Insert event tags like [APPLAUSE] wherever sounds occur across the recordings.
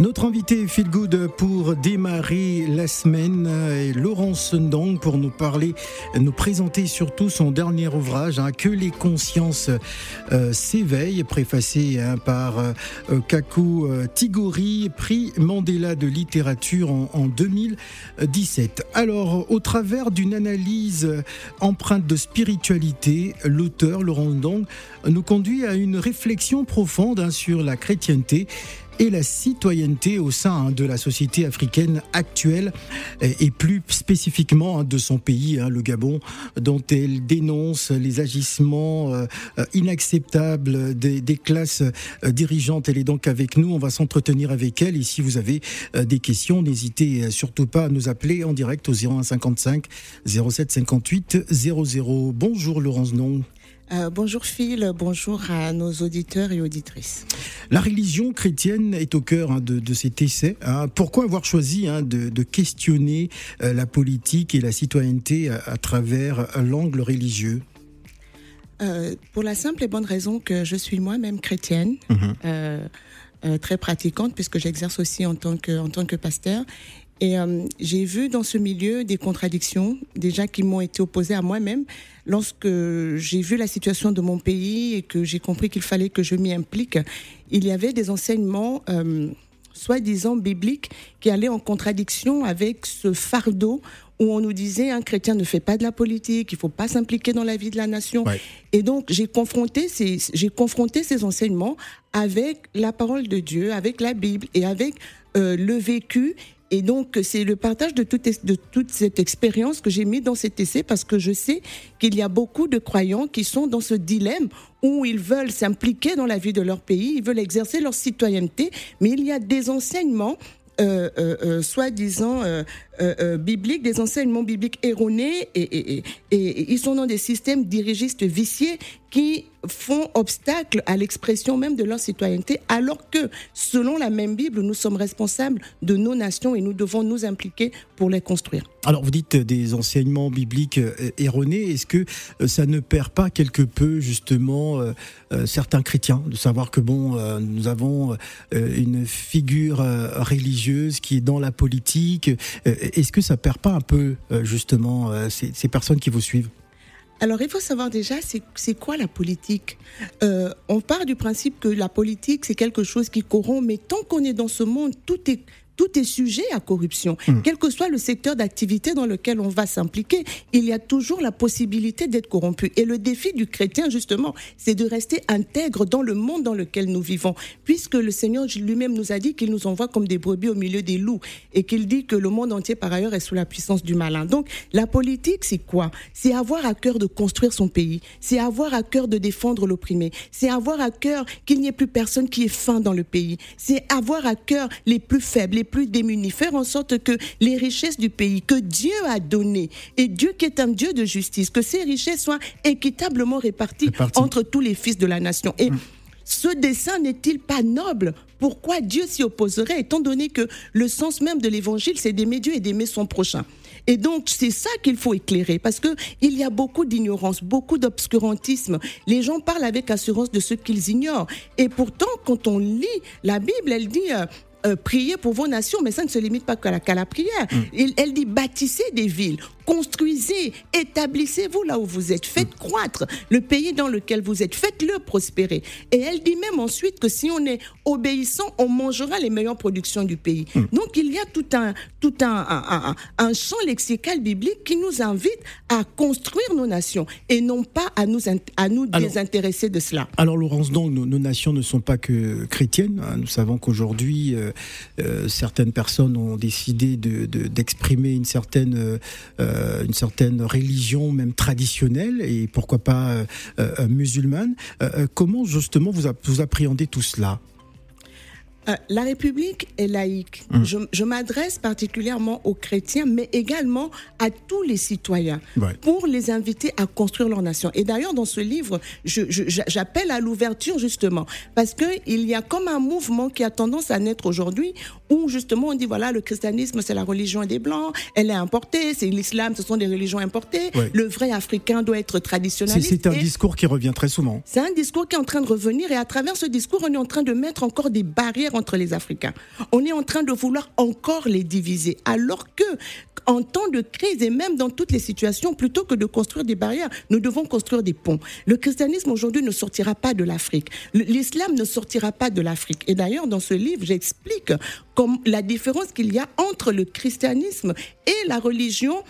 Notre invité Feel Good pour démarrer la semaine est Laurence Ndong pour nous parler, nous présenter surtout son dernier ouvrage, hein, Que les consciences euh, s'éveillent, préfacé hein, par euh, Kaku euh, Tigori, prix Mandela de littérature en, en 2017. Alors, au travers d'une analyse empreinte de spiritualité, l'auteur Laurence Ndong nous conduit à une réflexion profonde hein, sur la chrétienté et la citoyenneté au sein de la société africaine actuelle et plus spécifiquement hein, de son pays, hein, le Gabon, dont elle dénonce les agissements euh, inacceptables des, classes euh, dirigeantes. Elle est donc avec nous, on va s'entretenir avec elle et si vous avez euh, des questions, n'hésitez surtout pas à nous appeler en direct au 0155 07 58 00. Bonjour Laurence Non. Euh, bonjour Phil, bonjour à nos auditeurs et auditrices. La religion chrétienne est au cœur hein, de, de, cet essai. Hein. Pourquoi avoir choisi hein, de, de, questionner euh, la politique et la citoyenneté à, à travers l'angle religieux? Euh, Pour la simple et bonne raison que je suis moi-même chrétienne. Mmh. très pratiquante puisque j'exerce aussi en tant que en tant que pasteur et euh, j'ai vu dans ce milieu des contradictions, déjà qui m'ont été opposées à moi-même, lorsque j'ai vu la situation de mon pays et que j'ai compris qu'il fallait que je m'y implique. Il y avait des enseignements, euh, soi-disant bibliques, qui allaient en contradiction avec ce fardeau où on nous disait un chrétien ne fait pas de la politique, il faut pas s'impliquer dans la vie de la nation. Ouais. Et donc j'ai confronté ces j'ai confronté ces enseignements avec la parole de Dieu, avec la Bible et avec euh, le vécu et donc, c'est le partage de toute, de toute cette expérience que j'ai mis dans cet essai parce que je sais qu'il y a beaucoup de croyants qui sont dans ce dilemme où ils veulent s'impliquer dans la vie de leur pays, ils veulent exercer leur citoyenneté, mais il y a des enseignements euh, euh, euh, soi-disant euh, euh, bibliques, des enseignements bibliques erronés, et, et, ils sont dans des systèmes dirigistes viciés qui font obstacle à l'expression même de leur citoyenneté, alors que, selon la même Bible, nous sommes responsables de nos nations et nous devons nous impliquer pour les construire. Alors, vous dites des enseignements bibliques erronés. Est-ce que ça ne perd pas quelque peu, justement, euh, certains chrétiens, de savoir que, bon, euh, nous avons euh, une figure religieuse qui est dans la politique Est-ce que ça perd pas un peu, justement, ces, ces personnes qui vous suivent? Alors, il faut savoir déjà, c'est quoi la politique? Euh, On part du principe que la politique, c'est quelque chose qui corrompt, mais tant qu'on est dans ce monde, tout est tout est sujet à corruption. Mmh. Quel que soit le secteur d'activité dans lequel on va s'impliquer, il y a toujours la possibilité d'être corrompu. Et le défi du chrétien, justement, c'est de rester intègre dans le monde dans lequel nous vivons, puisque le Seigneur lui-même nous a dit qu'il nous envoie comme des brebis au milieu des loups, et qu'il dit que le monde entier, par ailleurs, est sous la puissance du malin. Donc, la politique, c'est quoi? C'est avoir à cœur de construire son pays, c'est avoir à cœur de défendre l'opprimé, c'est avoir à cœur qu'il n'y ait plus personne qui ait faim dans le pays, c'est avoir à cœur les plus faibles, les plus démunis, faire en sorte que les richesses du pays que Dieu a données, et Dieu qui est un Dieu de justice, que ces richesses soient équitablement réparties Réparti. entre tous les fils de la nation. Et mmh. ce dessein n'est-il pas noble? Pourquoi Dieu s'y opposerait, étant donné que le sens même de l'évangile, c'est d'aimer Dieu et d'aimer son prochain? Et donc, c'est ça qu'il faut éclairer, parce que il y a beaucoup d'ignorance, beaucoup d'obscurantisme. Les gens parlent avec assurance de ce qu'ils ignorent. Et pourtant, quand on lit la Bible, elle dit, euh, euh, prier pour vos nations, mais ça ne se limite pas qu'à la, qu la, prière. Mm. Il, elle dit bâtissez des villes, construisez, établissez-vous là où vous êtes, faites croître le pays dans lequel vous êtes, faites-le prospérer. Et elle dit même ensuite que si on est obéissant, on mangera les meilleures productions du pays. Mmh. Donc il y a tout un, tout un, un, un, un, champ lexical biblique qui nous invite à construire nos nations et non pas à nous, à nous alors, désintéresser de cela. Alors Laurence, donc nos, nos, nations ne sont pas que chrétiennes. Hein. Nous savons qu'aujourd'hui, euh, euh, certaines personnes ont décidé d'exprimer de, de, une certaine euh, euh, une certaine religion, même traditionnelle, et pourquoi pas euh, euh, musulmane. comment justement vous, vous appréhendez tout cela? Euh, la République est laïque. Mmh. Je, je m'adresse particulièrement aux chrétiens, mais également à tous les citoyens, ouais. pour les inviter à construire leur nation. Et d'ailleurs, dans ce livre, j'appelle à l'ouverture justement, parce qu'il y a comme un mouvement qui a tendance à naître aujourd'hui, où justement on dit voilà, le christianisme c'est la religion des blancs, elle est importée, c'est l'islam, ce sont des religions importées. Le vrai africain doit être traditionnaliste. C'est un discours qui revient très souvent. C'est un discours qui est en train de revenir et à travers ce discours, on est en train de mettre encore des barrières entre les Africains. On est en train de vouloir encore les diviser, alors que en temps de crise et même dans toutes les situations, plutôt que de construire des barrières, nous devons construire des ponts. Le christianisme aujourd'hui ne sortira pas de l'Afrique. L'islam ne sortira pas de l'Afrique. Et d'ailleurs, dans ce livre, j'explique la différence qu'il y a entre le christianisme et la religion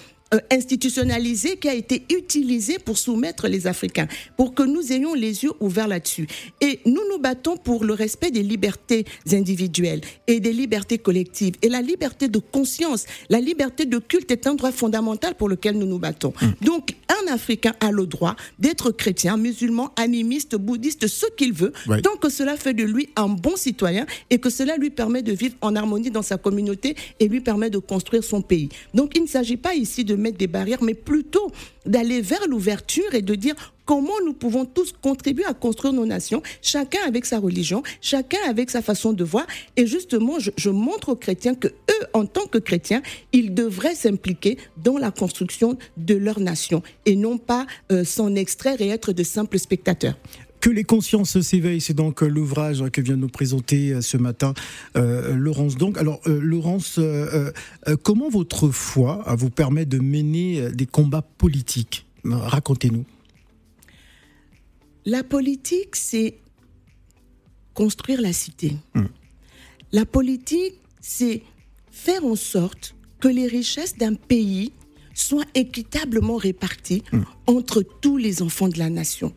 institutionnalisé qui a été utilisé pour soumettre les Africains, pour que nous ayons les yeux ouverts là-dessus. Et nous nous battons pour le respect des libertés individuelles et des libertés collectives. Et la liberté de conscience, la liberté de culte est un droit fondamental pour lequel nous nous battons. Hum. Donc, un Africain a le droit d'être chrétien, musulman, animiste, bouddhiste, ce qu'il veut, tant que cela fait de lui un bon citoyen et que cela lui permet de vivre en harmonie dans sa communauté et lui permet de construire son pays. Donc, il ne s'agit pas ici de mettre des barrières, mais plutôt d'aller vers l'ouverture et de dire comment nous pouvons tous contribuer à construire nos nations, chacun avec sa religion, chacun avec sa façon de voir. Et justement, je, montre aux chrétiens que eux, en tant que chrétiens, ils devraient s'impliquer dans la construction de leur nation et non pas euh, s'en extraire et être de simples spectateurs. Que les consciences s'éveillent, c'est donc euh, l'ouvrage que vient de nous présenter euh, ce matin euh, Laurence. Donc, alors Laurence, comment votre foi vous permet de mener des combats politiques? Racontez-nous. La politique, c'est construire la cité. Hmm. La politique, c'est faire en sorte que les richesses d'un pays soient équitablement réparties hmm. entre tous les enfants de la nation.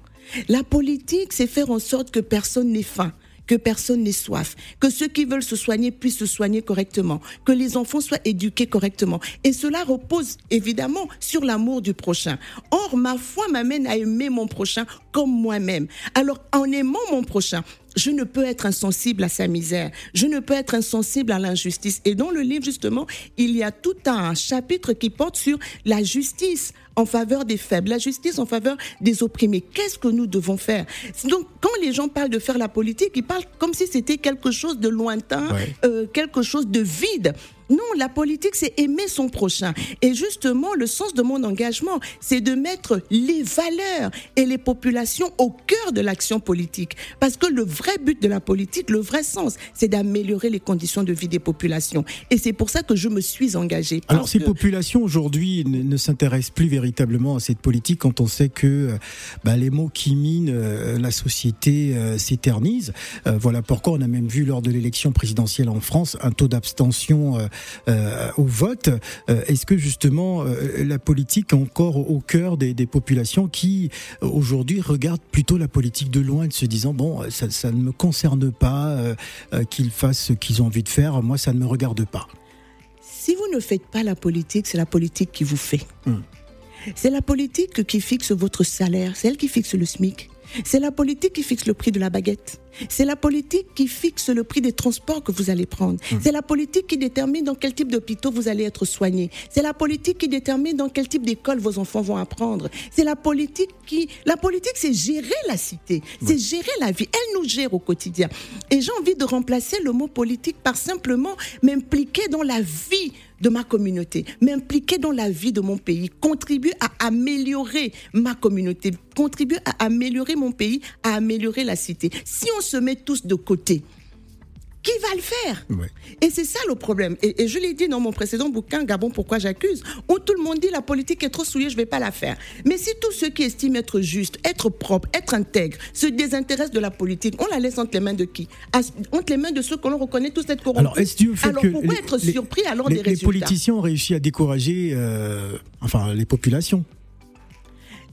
La politique, c'est faire en sorte que personne n'ait faim, que personne n'ait soif, que ceux qui veulent se soigner puissent se soigner correctement, que les enfants soient éduqués correctement. Et cela repose évidemment sur l'amour du prochain. Or, ma foi m'amène à aimer mon prochain comme moi-même. Alors, en aimant mon prochain, je ne peux être insensible à sa misère, je ne peux être insensible à l'injustice. Et dans le livre, justement, il y a tout un chapitre qui porte sur la justice en faveur des faibles, la justice en faveur des opprimés. Qu'est-ce que nous devons faire? Donc, quand les gens parlent de faire la politique, ils parlent comme si c'était quelque chose de lointain, euh, quelque chose de vide. Non, la politique, c'est aimer son prochain. Et justement, le sens de mon engagement, c'est de mettre les valeurs et les populations au cœur de l'action politique. Parce que le vrai but de la politique, le vrai sens, c'est d'améliorer les conditions de vie des populations. Et c'est pour ça que je me suis engagée. Alors, ces populations aujourd'hui ne, s'intéressent plus véritablement à cette politique quand on sait que euh, bah, les mots qui minent euh, la société euh, s'éternisent. voilà pourquoi on a même vu lors de l'élection présidentielle en France un taux d'abstention euh, au vote. Euh, est-ce que justement euh, la politique est encore au cœur des, populations qui aujourd'hui regardent plutôt la politique de loin, se disant bon ça, ne me concerne pas qu'ils fassent ce qu'ils ont envie de faire, moi ça ne me regarde pas. Si vous ne faites pas la politique, c'est la politique qui vous fait. Hmm. C'est la politique qui fixe votre salaire, c'est elle qui fixe le SMIC. C'est la politique qui fixe le prix de la baguette. C'est la politique qui fixe le prix des transports que vous allez prendre. Hum. C'est la politique qui détermine dans quel type d'hôpitaux vous allez être soigné. C'est la politique qui détermine dans quel type d'école vos enfants vont apprendre. C'est la politique qui... La politique, c'est gérer la cité. C'est gérer la vie. Elle nous gère au quotidien. Et j'ai envie de remplacer le mot politique par simplement m'impliquer dans la vie de ma communauté, m'impliquer dans la vie de mon pays, contribuer à améliorer ma communauté, contribuer à améliorer mon pays, à améliorer la cité. Si on se met tous de côté, qui va le faire Et c'est ça le problème. Et, je l'ai dit dans mon précédent bouquin, Gabon, pourquoi j'accuse, où tout le monde dit la politique est trop souillée, je ne vais pas la faire. Mais si tous ceux qui estiment être juste, être propre, être intègre, se désintéressent de la politique, on la laisse entre les mains de qui? Entre les mains de ceux que l'on reconnaît tous être corrompus. Alors, est-ce alors pourquoi être surpris alors des résultats? Les politiciens ont réussi à décourager euh, enfin, les populations?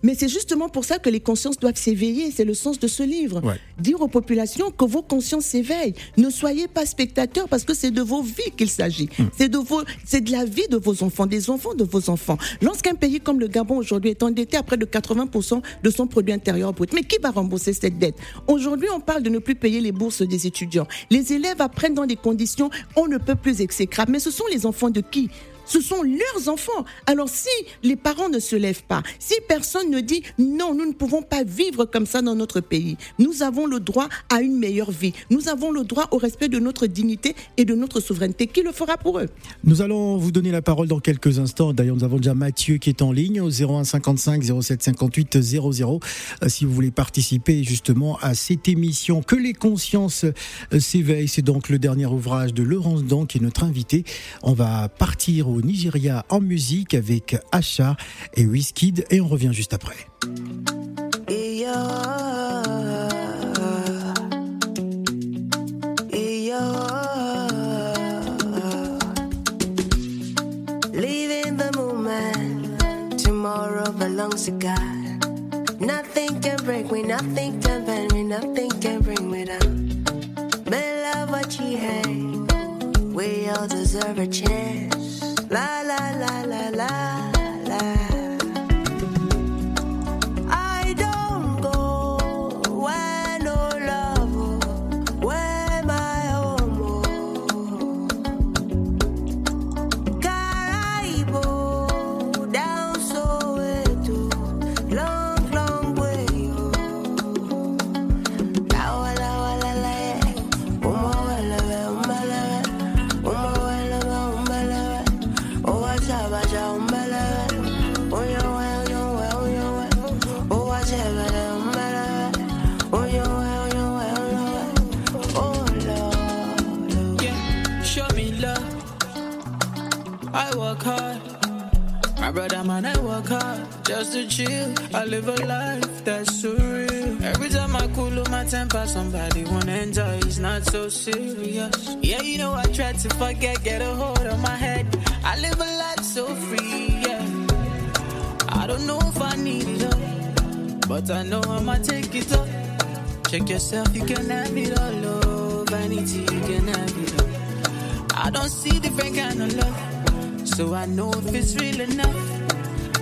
Mais c'est justement pour ça que les consciences doivent s'éveiller. C'est le sens de ce livre. Dire aux populations que vos consciences s'éveillent. Ne soyez pas spectateurs parce que c'est de vos vies qu'il s'agit. Hmm. C'est de vos, c'est de la vie de vos enfants, des enfants de vos enfants. Lorsqu'un pays comme le Gabon aujourd'hui est endetté à près de 80% de son produit intérieur brut, mais qui va rembourser cette dette? Aujourd'hui, on parle de ne plus payer les bourses des étudiants. Les élèves apprennent dans des conditions on ne peut plus exécrables. Mais ce sont les enfants de qui? Ce sont leurs enfants. Alors si les parents ne se lèvent pas, si personne ne dit non, nous ne pouvons pas vivre comme ça dans notre pays, nous avons le droit à une meilleure vie, nous avons le droit au respect de notre dignité et de notre souveraineté. Qui le fera pour eux? Nous allons vous donner la parole dans quelques instants. D'ailleurs, nous avons déjà Mathieu qui est en ligne au 01 55 07 58 00. Si vous voulez participer justement à cette émission Que les consciences euh, s'éveillent, c'est donc le dernier ouvrage de Laurence Dan qui est notre invité. On va partir au Nigeria en musique avec Asha et Wizkid et on revient juste après. belongs to God. Nothing can break me, nothing can bend me, nothing can bring me down. But love what you hate. We all deserve a chance. Just to chill. I live a life that's surreal. Every time I cool my temper, somebody wanna enjoy. It's not so serious. Yeah, you know I try to forget, get a hold of my head. I live a life so free. Yeah, I don't know if I need it all, but I know I'ma take it up. Check yourself, you can have it all. Oh, vanity, you can have it all. I don't see different kind of love. So I know if it's real enough.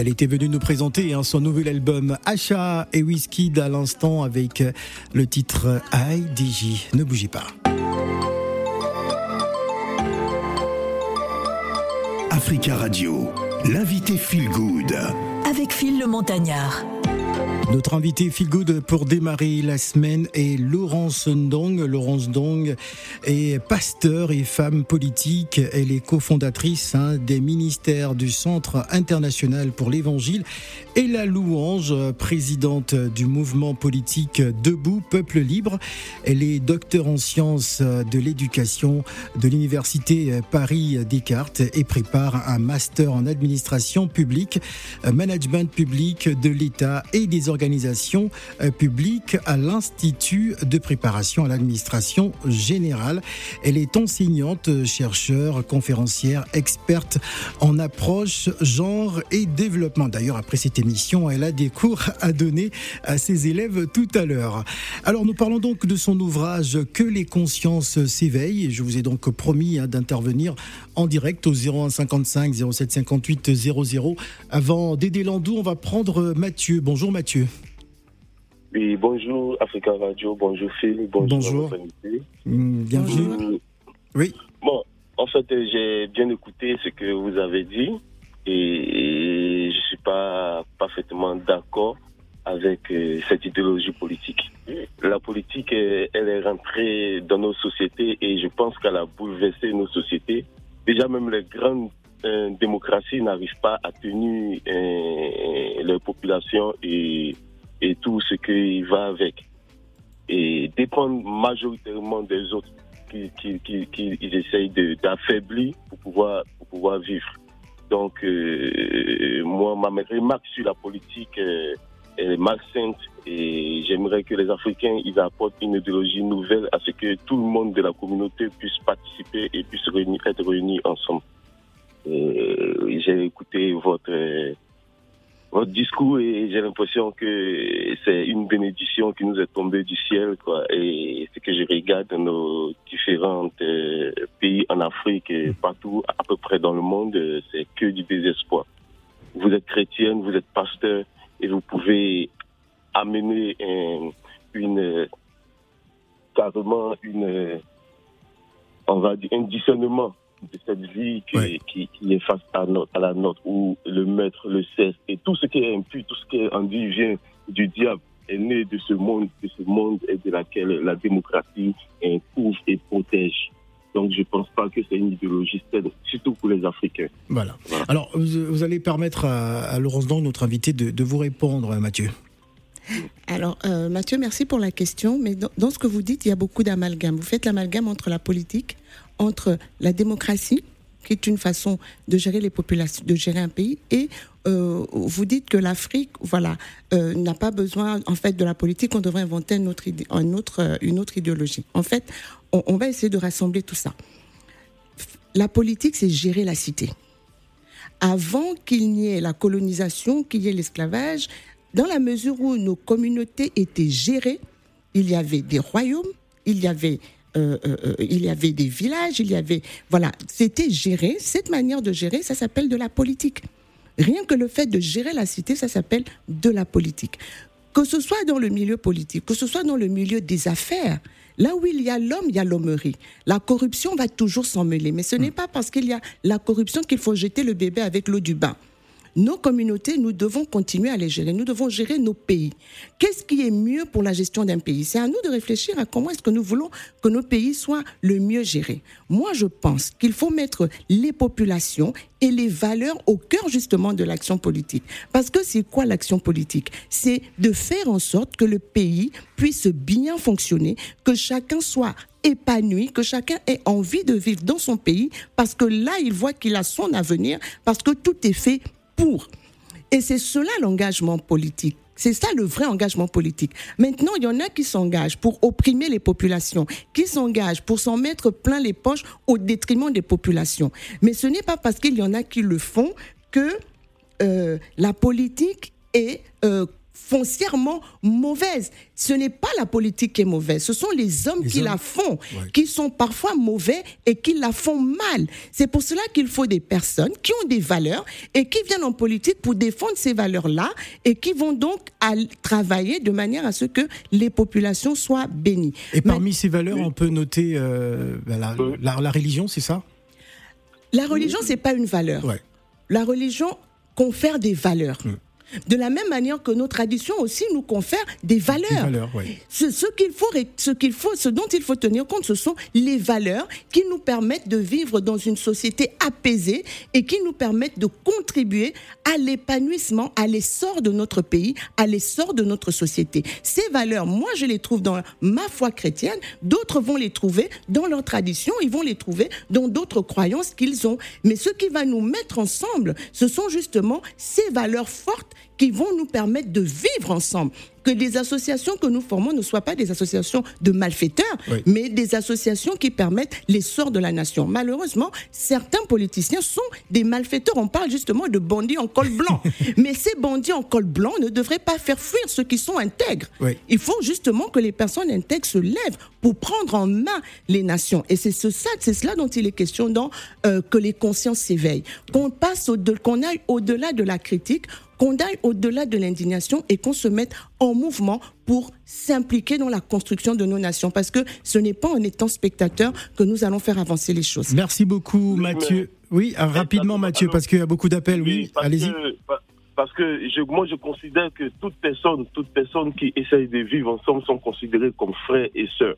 Elle était venue nous présenter hein, son nouvel album Achat et Whisky à l'instant avec le titre IDJ. Ne bougez pas. Africa Radio, l'invité Feel Good. Avec Phil le Montagnard. Notre invité feel good pour démarrer la semaine est Laurence Ndong. Laurence Ndong est pasteur et femme politique. Elle est cofondatrice hein, des ministères du Centre international pour l'évangile et la louange, présidente du mouvement politique Debout Peuple Libre. Elle est docteur en sciences de l'éducation de l'université Paris Descartes et prépare un master en administration publique, management public de l'État et des organisations organisation euh, publique à l'Institut de préparation à l'administration générale. Elle est enseignante, chercheur, conférencière, experte en approche, genre et développement. D'ailleurs, après cette émission, elle a des cours à donner à ses élèves tout à l'heure. Alors, nous parlons donc de son ouvrage Que les consciences s'éveillent. Je vous ai donc promis hein, d'intervenir en direct au 01 55 07 58 00. Avant d'aider Landou, on va prendre Mathieu. Bonjour Mathieu. Oui, bonjour Africa Radio, bonjour Phil, bonjour. bonjour. Mm, bienvenue. Oui. Bon, en fait, j'ai bien écouté ce que vous avez dit et, je ne suis pas parfaitement d'accord avec euh, cette idéologie politique. La politique, elle est rentrée dans nos sociétés et je pense qu'elle a bouleversé nos sociétés. Déjà même les grandes une démocratie n'arrive pas à tenir euh, les populations et, tout ce qui va avec, et dépendre majoritairement des autres qui, qui, qui, qui essayent d'affaiblir pour pouvoir, pour pouvoir vivre. Donc, euh, moi, ma remarque sur la politique euh, est malsaine et j'aimerais que les Africains ils apportent une idéologie nouvelle à ce que tout le monde de la communauté puisse participer et puisse être réunis ensemble. Euh, j'ai écouté votre votre discours et j'ai l'impression que c'est une bénédiction qui nous est tombée du ciel quoi. Et ce que je regarde dans nos différents euh, pays en Afrique et partout à peu près dans le monde c'est que du désespoir. Vous êtes chrétienne vous êtes pasteur et vous pouvez amener un- une carrément une on va dire un discernement de cette vie qui, Ouais. qui, qui est face à, notre, à la nôtre, où le maître, le cesse, et tout ce qui est impur, tout ce qui est envie vient du diable, est né de ce monde, de ce monde et de laquelle la démocratie euh, couvre et protège. Donc je pense pas que c'est une idéologie saine, surtout pour les Africains. Voilà. Voilà. Alors, vous, vous allez permettre à, à Laurence Dang, notre invité, de, de vous répondre, Mathieu. Alors, euh, Mathieu, merci pour la question. Mais dans, dans ce que vous dites, il y a beaucoup d'amalgame. Vous faites l'amalgame entre la politique, entre la démocratie, qui est une façon de gérer les populations, de gérer un pays, et euh, vous dites que l'Afrique, voilà, euh, n'a pas besoin en fait de la politique. On devrait inventer euh, une autre idéologie. En fait, on, on va essayer de rassembler tout ça. La politique, c'est gérer la cité avant qu'il n'y ait la colonisation, qu'il y ait l'esclavage, dans la mesure où nos communautés étaient gérées, il y avait des royaumes, il y avait, euh, euh, euh, il y avait des villages, il y avait, voilà, c'était géré. Cette manière de gérer, ça s'appelle de la politique. Rien que le fait de gérer la cité, ça s'appelle de la politique. Que ce soit dans le milieu politique, que ce soit dans le milieu des affaires, là où il y a l'homme, il y a l'hommerie. La corruption va toujours s'en mêler. Mais ce n'est pas parce qu'il y a la corruption qu'il faut jeter le bébé avec l'eau du bain. Nos communautés, nous devons continuer à les gérer. Nous devons gérer nos pays. Qu'est-ce qui est mieux pour la gestion d'un pays? C'est à nous de réfléchir à comment est-ce que nous voulons que nos pays soient le mieux gérés. Moi, je pense qu'il faut mettre les populations et les valeurs au cœur justement de l'action politique. Parce que c'est quoi l'action politique? C'est de faire en sorte que le pays puisse bien fonctionner, que chacun soit épanoui, que chacun ait envie de vivre dans son pays, parce que là, il voit qu'il a son avenir, parce que tout est fait Et c'est cela l'engagement politique. C'est ça le vrai engagement politique. Maintenant, il y en a qui s'engagent pour opprimer les populations, qui s'engagent pour s'en mettre plein les poches au détriment des populations. Mais ce n'est pas parce qu'il y en a qui le font que euh, la politique est euh, foncièrement mauvaise. Ce n'est pas la politique qui est mauvaise, ce sont les hommes Les qui hommes. la font, Ouais. qui sont parfois mauvais et qui la font mal. C'est pour cela qu'il faut des personnes qui ont des valeurs et qui viennent en politique pour défendre ces valeurs-là et qui vont donc à- travailler de manière à ce que les populations soient bénies. Et Mais- parmi ces valeurs, on peut noter euh, bah, la, Oui. la- la religion, c'est ça? La religion, c'est pas une valeur. Ouais. La religion confère des valeurs. Mm. De la même manière que nos traditions aussi nous confèrent des valeurs. Des valeurs, ouais. Ce, ce qu'il faut, ce qu'il faut, ce dont il faut tenir compte, ce sont les valeurs qui nous permettent de vivre dans une société apaisée et qui nous permettent de contribuer à l'épanouissement, à l'essor de notre pays, à l'essor de notre société. Ces valeurs, moi, je les trouve dans ma foi chrétienne. D'autres vont les trouver dans leur tradition. Ils vont les trouver dans d'autres croyances qu'ils ont. Mais ce qui va nous mettre ensemble, ce sont justement ces valeurs fortes qui vont nous permettre de vivre ensemble. Que les associations que nous formons ne soient pas des associations de malfaiteurs, Oui. mais des associations qui permettent l'essor de la nation. Malheureusement, certains politiciens sont des malfaiteurs. On parle justement de bandits en col blanc. [LAUGHS] mais ces bandits en col blanc ne devraient pas faire fuir ceux qui sont intègres. Oui. Il faut justement que les personnes intègres se lèvent pour prendre en main les nations. Et c'est ce, c'est cela dont il est question dans euh, que les consciences s'éveillent. Qu'on passe au qu'on aille au-delà de la critique, qu'on aille au-delà de l'indignation et qu'on se mette en mouvement pour s'impliquer dans la construction de nos nations. Parce que ce n'est pas en étant spectateur que nous allons faire avancer les choses. Merci beaucoup, Mathieu. Oui, ah, rapidement, Mathieu, parce qu'il y a beaucoup d'appels. Oui, allez-y. parce que je, moi, je considère que toute personne, toute personne qui essaye de vivre ensemble sont considérées comme frères et sœurs,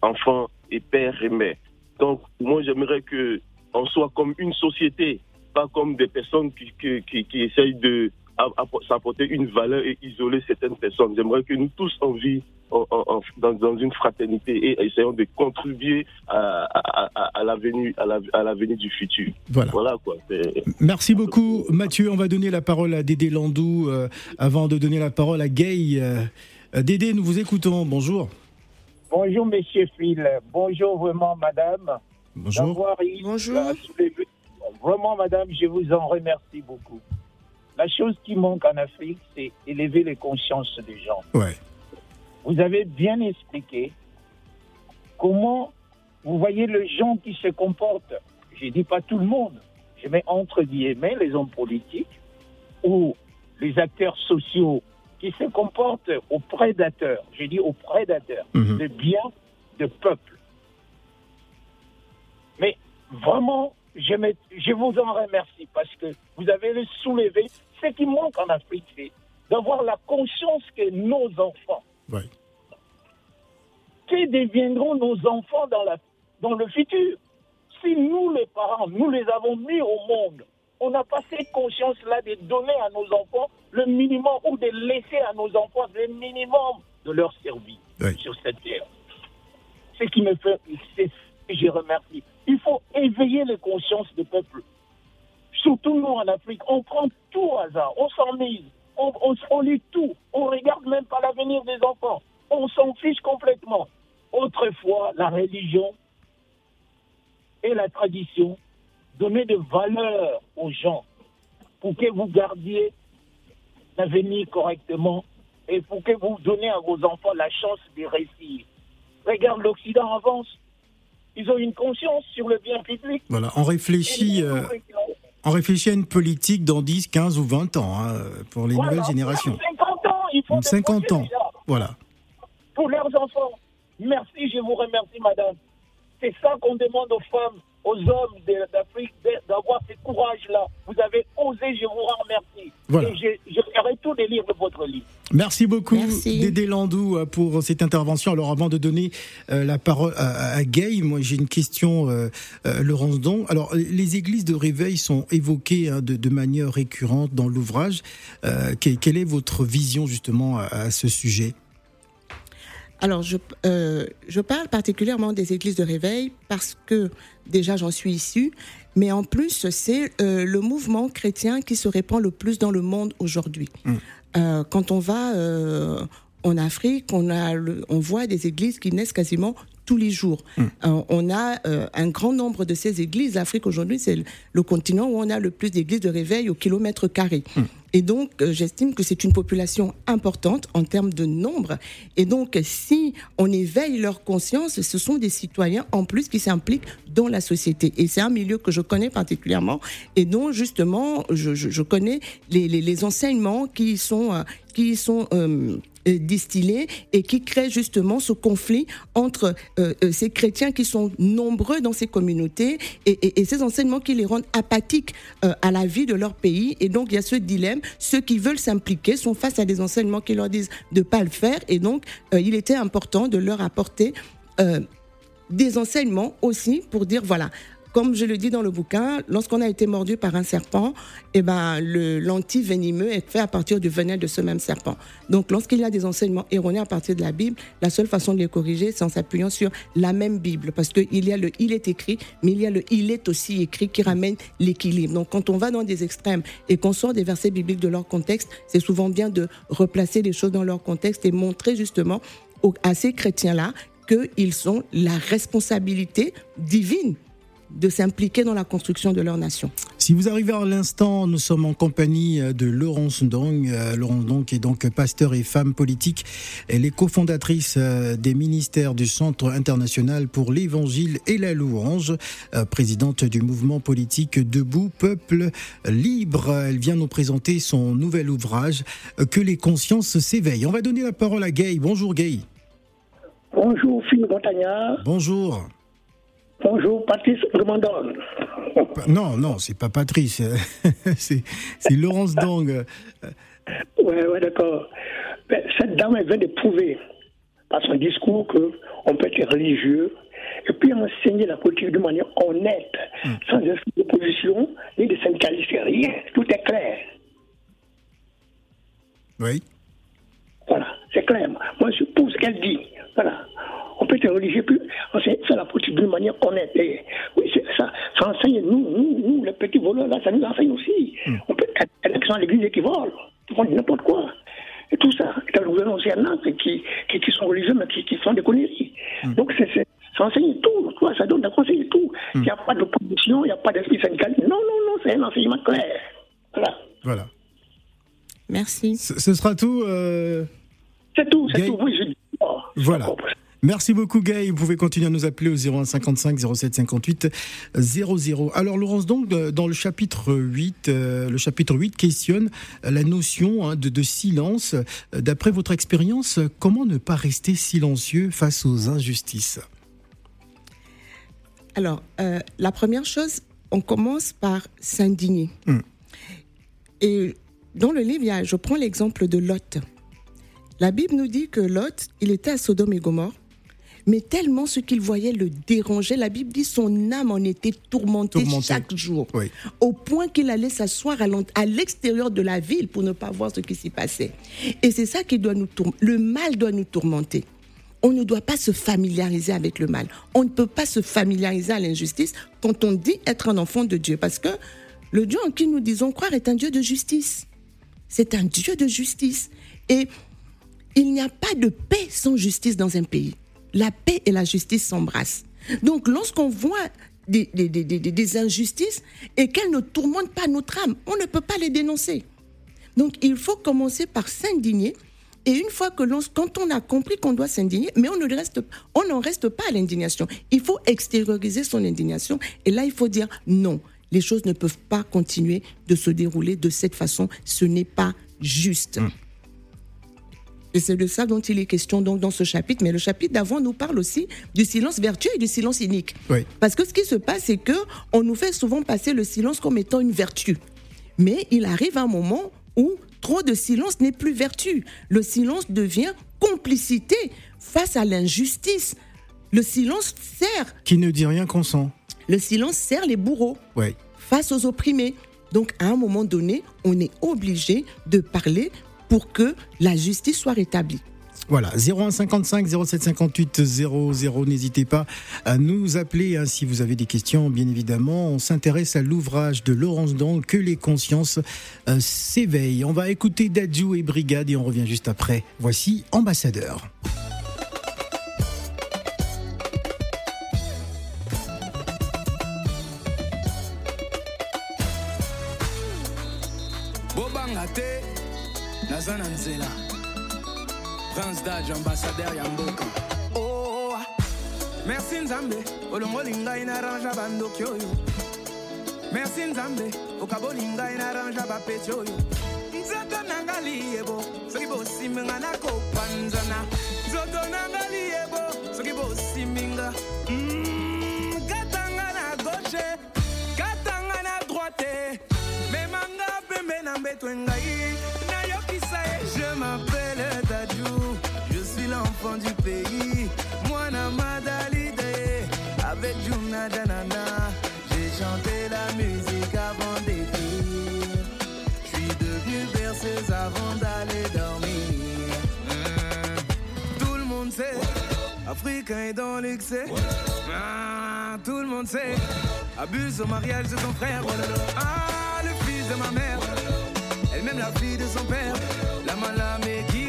enfants et pères et mères. Donc, moi, j'aimerais que on soit comme une société pas comme des personnes qui, qui, qui, qui essayent de s'apporter une valeur et isoler certaines personnes. J'aimerais que nous tous on vit en- en- en- dans, dans une fraternité et essayons de contribuer à, à, à, à l'avenir la- du futur. Voilà. Voilà quoi. Merci beaucoup, Mathieu. On va donner la parole à Dédé Landou euh, avant de donner la parole à Gay. Euh, euh, Dédé, nous vous écoutons. Bonjour. Bonjour, Monsieur Phil. Bonjour, vraiment, Madame. Bonjour. Bonjour. Vraiment, Madame, je vous en remercie beaucoup. La chose qui manque en Afrique, c'est élever les consciences des gens. Ouais. Vous avez bien expliqué comment vous voyez les gens qui se comportent. Je dis pas tout le monde. Je mets entre guillemets les hommes politiques ou les acteurs sociaux qui se comportent aux prédateurs. Je dis aux prédateurs Mhm. de biens de peuple. Mais vraiment, je, me- je vous en remercie parce que vous avez le soulevé. Ce qui manque en Afrique, c'est d'avoir la conscience que nos enfants, Ouais. que deviendront nos enfants dans, la, dans le futur Si nous, les parents, nous les avons mis au monde, on n'a pas cette conscience-là de donner à nos enfants le minimum ou de laisser à nos enfants le minimum de leur Oui. sur cette terre. Ce qui me fait, c'est ce que je remercie. Il faut éveiller les consciences des peuples. Surtout nous en Afrique, on prend tout au hasard, on s'enmise, on, on, lit tout, on regarde même pas l'avenir des enfants, on s'en fiche complètement. Autrefois, la religion et la tradition donnaient de valeur aux gens pour que vous gardiez l'avenir correctement et pour que vous donniez à vos enfants la chance de réussir. Regarde, l'Occident avance. Ils ont une conscience sur le bien public. Voilà. On réfléchit, euh, on réfléchit à une politique dans 10, 15 ou 20 ans hein, pour les Voilà. nouvelles générations. 50 ans, il faut des 50 projets ans. déjà Voilà. pour leurs enfants. Merci, je vous remercie, madame. C'est ça qu'on demande aux femmes, aux hommes d'Afrique, d'avoir ce courage-là. Vous avez osé, je vous remercie. Voilà. Et je, je ferai tout de lire votre livre. Merci beaucoup, Merci. Dédé Landou, euh, pour cette intervention. Alors, avant de donner euh, la parole à, à Gay, moi, j'ai une question, euh, euh, Laurence Don. Alors, les églises de réveil sont évoquées hein, de, de manière récurrente dans l'ouvrage. Euh, que- quelle est votre vision, justement, à, à ce sujet? Alors, je, euh, je parle particulièrement des églises de réveil parce que déjà j'en suis issue, mais en plus c'est euh, le mouvement chrétien qui se répand le plus dans le monde aujourd'hui. Euh, quand on va euh, en Afrique, on, a le- on voit des églises qui naissent quasiment tous les jours. Euh, on a euh, un grand nombre de ces églises. L'Afrique aujourd'hui, c'est le, le continent où on a le plus d'églises de réveil au kilomètre carré. Et donc, euh, j'estime que c'est une population importante en termes de nombre. Et donc, si on éveille leur conscience, ce sont des citoyens en plus qui s'impliquent dans la société. Et c'est un milieu que je connais particulièrement et dont, justement, je, je- je connais les, les- les enseignements qui sont, qui sont euh, euh, distillés et qui créent justement ce conflit entre euh, euh, ces chrétiens qui sont nombreux dans ces communautés et, et- ces enseignements qui les rendent apathiques à la vie de leur pays. Et donc, il y a ce dilemme. Ceux qui veulent s'impliquer sont face à des enseignements qui leur disent de ne pas le faire. Et donc, il était important de leur apporter des enseignements aussi pour dire voilà. Comme je le dis dans le bouquin, lorsqu'on a été mordu par un serpent, eh ben, le l'anti-venimeux est fait à partir du venin de ce même serpent. Donc, lorsqu'il y a des enseignements erronés à partir de la Bible, la seule façon de les corriger, c'est en s'appuyant sur la même Bible. Parce qu'il y a le il est écrit, mais il y a le il est aussi écrit qui ramène l'équilibre. Donc, quand on va dans des extrêmes et qu'on sort des versets bibliques de leur contexte, c'est souvent bien de replacer les choses dans leur contexte et montrer justement à ces chrétiens-là qu'ils ont la responsabilité divine de s'impliquer dans la construction de leur nation. Si vous arrivez à l'instant, nous sommes en compagnie euh, de Laurence Ndong. Euh, Laurence Ndong qui est donc pasteur et femme politique. Elle est cofondatrice euh, des ministères du Centre international pour l'évangile et la louange, euh, présidente du mouvement politique Debout, Peuple libre. Elle vient nous présenter son nouvel ouvrage, euh, Que les consciences s'éveillent. On va donner la parole à Gay. Bonjour Gay. Bonjour Phil Montagnard. Bonjour. Bonjour Patrice Remondon. Non, non, c'est pas Patrice. [LAUGHS] c'est c'est Laurence Ndong. Ouais, ouais, d'accord. Ben, cette dame, elle vient de prouver par son discours qu'on peut être religieux et puis enseigner la politique de manière honnête, sans esprit d'opposition ni de syndicalistes, rien. Tout est clair. Oui. Voilà, c'est clair. Moi, je pour ce qu'elle dit. Voilà. On peut être religieux, puis enseigner faire la politique d'une manière honnête. Et, oui, c'est ça, ça enseigne, nous, nous, nous, les petits voleurs, là, ça nous enseigne aussi. On peut être qui sont à l'église et qui volent, qui font n'importe quoi. Et tout ça, et dans le gouvernement aussi, il y en a qui, qui, qui sont religieux, mais qui, qui font des conneries. Donc, c'est, c'est- ça enseigne tout, tu vois, ça donne, ça conseille tout. Il n'y a pas d'opposition, il n'y a pas d'esprit syndical. Non, non, non, c'est un enseignement clair. Voilà. Voilà. Merci. Ce, ce sera tout. euh, C'est tout, c'est tout. Oui, je dis. oh, Voilà. Merci beaucoup, Gay. Vous pouvez continuer à nous appeler au 01 55 07 58 00. Alors, Laurence, donc, dans le chapitre 8, euh, le chapitre 8 questionne la notion hein, de, de silence. D'après votre expérience, comment ne pas rester silencieux face aux injustices? Alors, euh, la première chose, on commence par s'indigner. Mm. Et dans le livre, je prends l'exemple de Lot. La Bible nous dit que Lot, il était à Sodome et Gomorre, mais tellement ce qu'il voyait le dérangeait. La Bible dit son âme en était tourmentée, Tourmentée. chaque jour, Oui. au point qu'il allait s'asseoir à l'extérieur de la ville pour ne pas voir ce qui s'y passait. Et c'est ça qui doit nous tourmenter. Le mal doit nous tourmenter. On ne doit pas se familiariser avec le mal. On ne peut pas se familiariser à l'injustice quand on dit être un enfant de Dieu. Parce que le Dieu en qui nous disons croire est un Dieu de justice. C'est un Dieu de justice. Et il n'y a pas de paix sans justice dans un pays. La paix et la justice s'embrassent. Donc lorsqu'on voit des, injustices et qu'elles ne tourmentent pas notre âme, on ne peut pas les dénoncer. Donc il faut commencer par s'indigner. Et une fois que l'on, quand on a compris qu'on doit s'indigner, mais on ne reste, on n'en reste pas à l'indignation. Il faut extérioriser son indignation. Et là, il faut dire non. Les choses ne peuvent pas continuer de se dérouler de cette façon. Ce n'est pas juste. Et c'est de ça dont il est question donc dans ce chapitre. Mais le chapitre d'avant nous parle aussi du silence vertueux et du silence inique. Oui. Parce que ce qui se passe, c'est que on nous fait souvent passer le silence comme étant une vertu. Mais il arrive un moment où trop de silence n'est plus vertu. Le silence devient complicité face à l'injustice. Le silence sert, Qui ne dit rien consent. le silence sert les bourreaux Oui. face aux opprimés. Donc, à un moment donné, on est obligé de parler pour que la justice soit rétablie. Voilà, 01 55 07 58 00. N'hésitez pas à nous appeler hein, si vous avez des questions, bien évidemment. On s'intéresse à l'ouvrage de Laurence Dang, Que les consciences euh, s'éveillent. On va écouter Dadju et Brigade et on revient juste après. Voici Ambassadeur. Naza na nzela. Prince dage ambassadeur ya mboka Oh, merci nzambe olongoli ngai na rangea bandoki oyo. Merci nzambe okaboli ngai na rangea bapeti oyo. Nzoto na nga liyebo soki bosimbi nga nakopanzana. Nzoto na nga liyebo soki bosimbi nga. Mm, katanga na gauche katanga na droite. Memanga pembe na mbetwe ngai suis l'enfant du pays. Mwana madalide avec Juna Danana. J'ai chanté la musique avant d'écrire. Je suis devenu berceuse avant d'aller dormir. Tout le monde sait Africain est dans l'excès. Ah, tout le monde sait Abuse au mariage de son frère. Ah, le fils de ma mère Elle-même la fille de son père. La malamé qui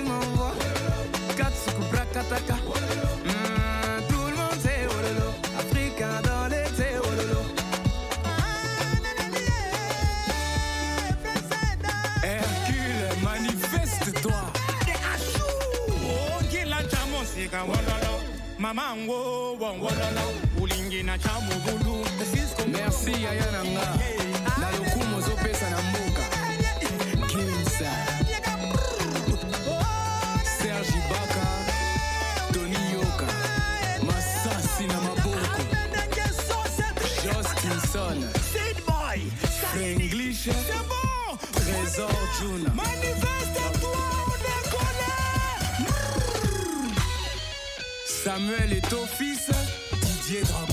Hmm, Tout le monde oh. Africain dans oh. Hercule, manifeste-toi. Merci ozopesa Trésor Juna Samuel est au fils Didier Didier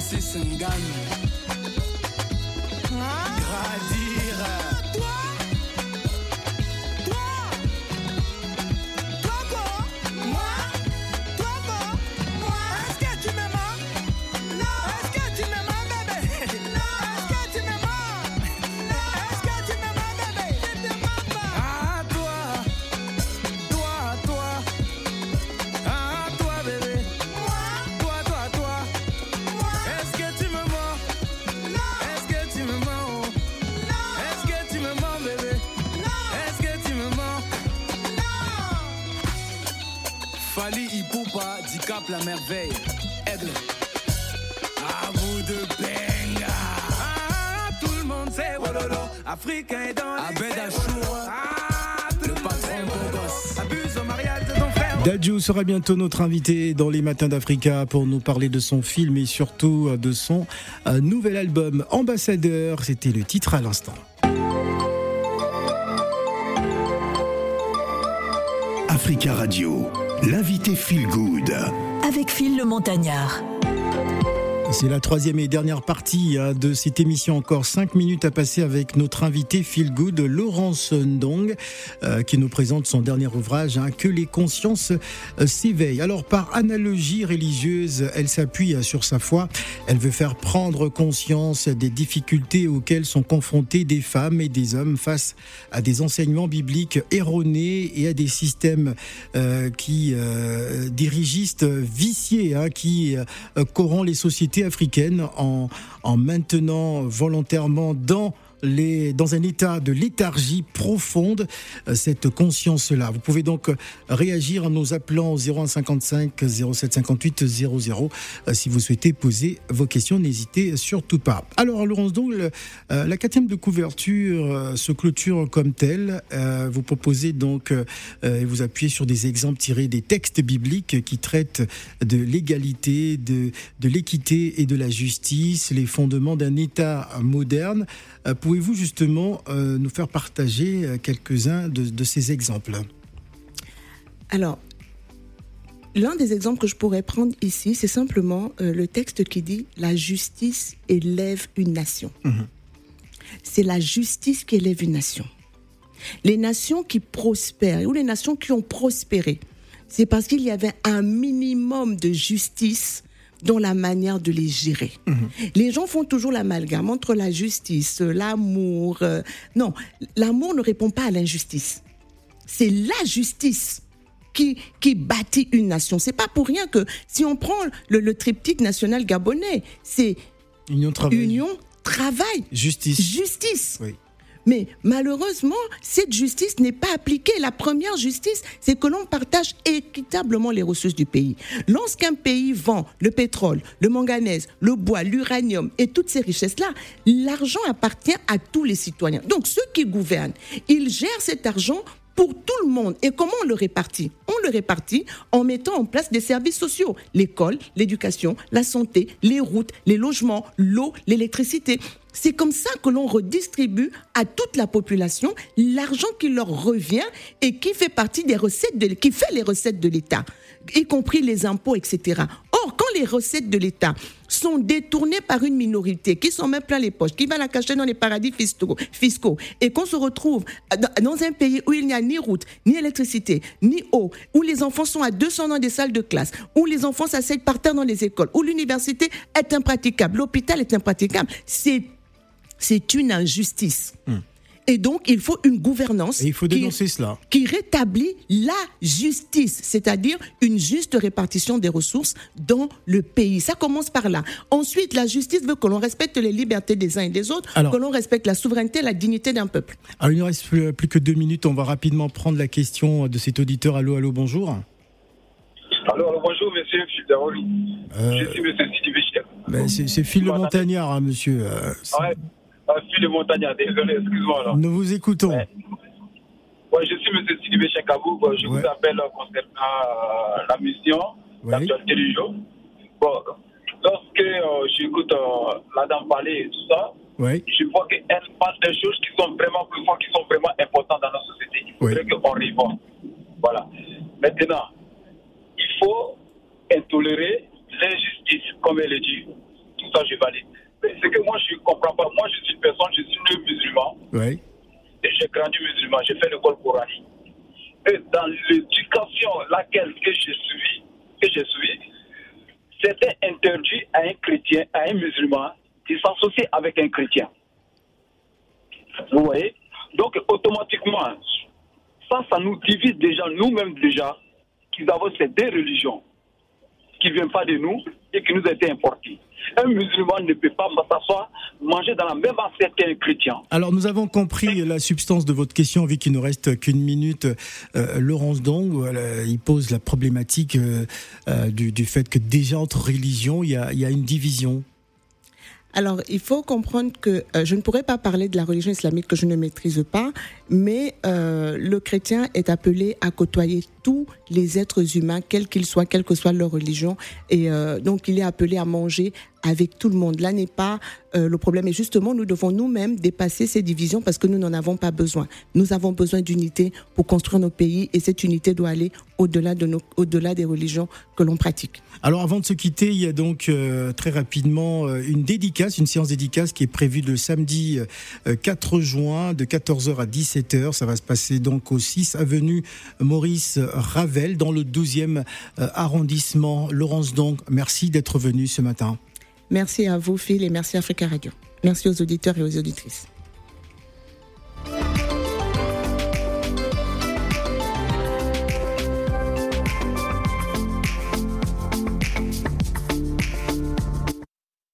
se s'engagnent. Merveille, Aigle. À vous de Benga. Ah, tout le monde sait Wololo. Africain est dans les Achour. Ah, le patron beau gosse. Abuse au mariage de ton frère. Dadju sera bientôt notre invité dans les matins d'Africa pour nous parler de son film et surtout euh, de son euh, nouvel album Ambassadeur. C'était le titre à l'instant. Africa Radio, l'invité Feel Good. Avec Phil le Montagnard. C'est la troisième et dernière partie hein, de cette émission. Encore cinq minutes à passer avec notre invité Feel Good, Laurence Ndong, euh, qui nous présente son dernier ouvrage, hein, Que les consciences euh, s'éveillent. Alors, par analogie religieuse, elle s'appuie hein, sur sa foi. Elle veut faire prendre conscience des difficultés auxquelles sont confrontés des femmes et des hommes face à des enseignements bibliques erronés et à des systèmes euh, qui dirigistes viciés, qui corrompent les sociétés africaines en, en maintenant volontairement dans les, dans un état de léthargie profonde euh, cette conscience-là. Vous pouvez donc euh, réagir en nous appelant au 0155 0758 00 euh, si vous souhaitez poser vos questions. N'hésitez surtout pas. Alors, Laurence, donc, le- euh, la quatrième de couverture se clôture comme telle. Vous proposez donc et vous appuyez sur des exemples tirés des textes bibliques qui traitent de l'égalité, de, l'équité et de la justice, les fondements d'un État moderne. Pouvez-vous justement euh, nous faire partager euh, quelques-uns de, de ces exemples? Alors, l'un des exemples que je pourrais prendre ici, c'est simplement euh, le texte qui dit La justice élève une nation. C'est la justice qui élève une nation. Les nations qui prospèrent ou les nations qui ont prospéré, c'est parce qu'il y avait un minimum de justice dans la manière de les gérer. Les gens font toujours l'amalgame entre la justice, l'amour. euh, non, l'amour ne répond pas à l'injustice. C'est la justice qui, qui bâtit une nation. C'est pas pour rien que si on prend le, le triptyque national gabonais, c'est Union travail. union, travail, Justice. justice. Oui. Mais malheureusement, cette justice n'est pas appliquée. La première justice, c'est que l'on partage équitablement les ressources du pays. Lorsqu'un pays vend le pétrole, le manganèse, le bois, l'uranium et toutes ces richesses-là, l'argent appartient à tous les citoyens. Donc ceux qui gouvernent, ils gèrent cet argent pour tout le monde. Et comment on le répartit? On le répartit en mettant en place des services sociaux. L'école, l'éducation, la santé, les routes, les logements, l'eau, l'électricité. C'est comme ça que l'on redistribue à toute la population l'argent qui leur revient et qui fait partie des recettes qui fait les recettes de l'État, y compris les impôts, etc. Or, quand les recettes de l'État sont détournées par une minorité qui s'en met plein les poches, qui va la cacher dans les paradis fiscaux, et qu'on se retrouve dans- dans un pays où il n'y a ni route, ni électricité, ni eau, où les enfants sont à 200 dans des salles de classe, où les enfants s'asseyent par terre dans les écoles, où l'université est impraticable, l'hôpital est impraticable, c'est c'est une injustice. Et donc, il faut une gouvernance Et il faut qui- dénoncer cela. qui rétablit la justice, c'est-à-dire une juste répartition des ressources dans le pays. Ça commence par là. Ensuite, la justice veut que l'on respecte les libertés des uns et des autres, Alors- que l'on respecte la souveraineté, la dignité d'un peuple. Alors, il ne reste plus, plus que deux minutes. On va rapidement prendre la question de cet auditeur. Allô, allô, bonjour. Alors, bonjour, monsieur Fidaoul. Euh, Je suis monsieur Sidi ben, c'est Phil le Montagnard, hein, monsieur. Euh, Ouais, euh, Phil le Montagnard, désolé, excuse-moi. là. nous vous écoutons. Ouais, je suis monsieur Sidi Béchir Kabou. Bon, Je Ouais. vous appelle concernant euh, la mission, Ouais. l'actualité du jour. Bon, lorsque euh, j'écoute euh, la dame parler et tout ça, Oui. je vois qu'elle parle des choses qui sont vraiment plus fortes, qui sont vraiment importantes dans notre société. Il faudrait qu'on réponde. Voilà. Maintenant, il faut intolérer l'injustice, comme elle est dit. Tout ça, je valide. Mais ce que moi, je ne comprends pas, moi, je suis une personne, je suis né musulman, Oui. et j'ai grandi musulman, j'ai fait l'école coranique. Et dans l'éducation laquelle que j'ai suivi, que j'ai suivi, c'était interdit à un chrétien, à un musulman, de s'associer avec un chrétien. Vous voyez? Donc, automatiquement, ça, ça nous divise déjà, nous-mêmes déjà, qu'ils avons ces deux religions qui ne viennent pas de nous et qui nous étaient importées. Un musulman ne peut pas s'asseoir, manger dans la même assiette qu'un chrétien. Alors nous avons compris la substance de votre question, vu qu'il ne reste qu'une minute. Euh, Laurence Dong, voilà, il pose la problématique euh, euh, du, fait que déjà entre religions, a, il y a une division. Alors, il faut comprendre que euh, je ne pourrais pas parler de la religion islamique que je ne maîtrise pas, mais euh, le chrétien est appelé à côtoyer tous les êtres humains, quels qu'ils soient, quelle que soit leur religion, et euh, donc il est appelé à manger avec tout le monde. Là n'est pas euh, le problème, et justement, nous devons nous-mêmes dépasser ces divisions parce que nous n'en avons pas besoin. Nous avons besoin d'unité pour construire nos pays, et cette unité doit aller au-delà de nos, au-delà des religions que l'on pratique. Alors avant de se quitter, il y a donc euh, très rapidement euh, une dédicace, une séance dédicace qui est prévue le samedi euh, 4 juin de 14h à 17h. Ça va se passer donc au 6 avenue Maurice Ravel dans le 12e euh, arrondissement. Laurence donc, merci d'être venue ce matin. Merci à vous, Phil, et merci à Africa Radio. Merci aux auditeurs et aux auditrices.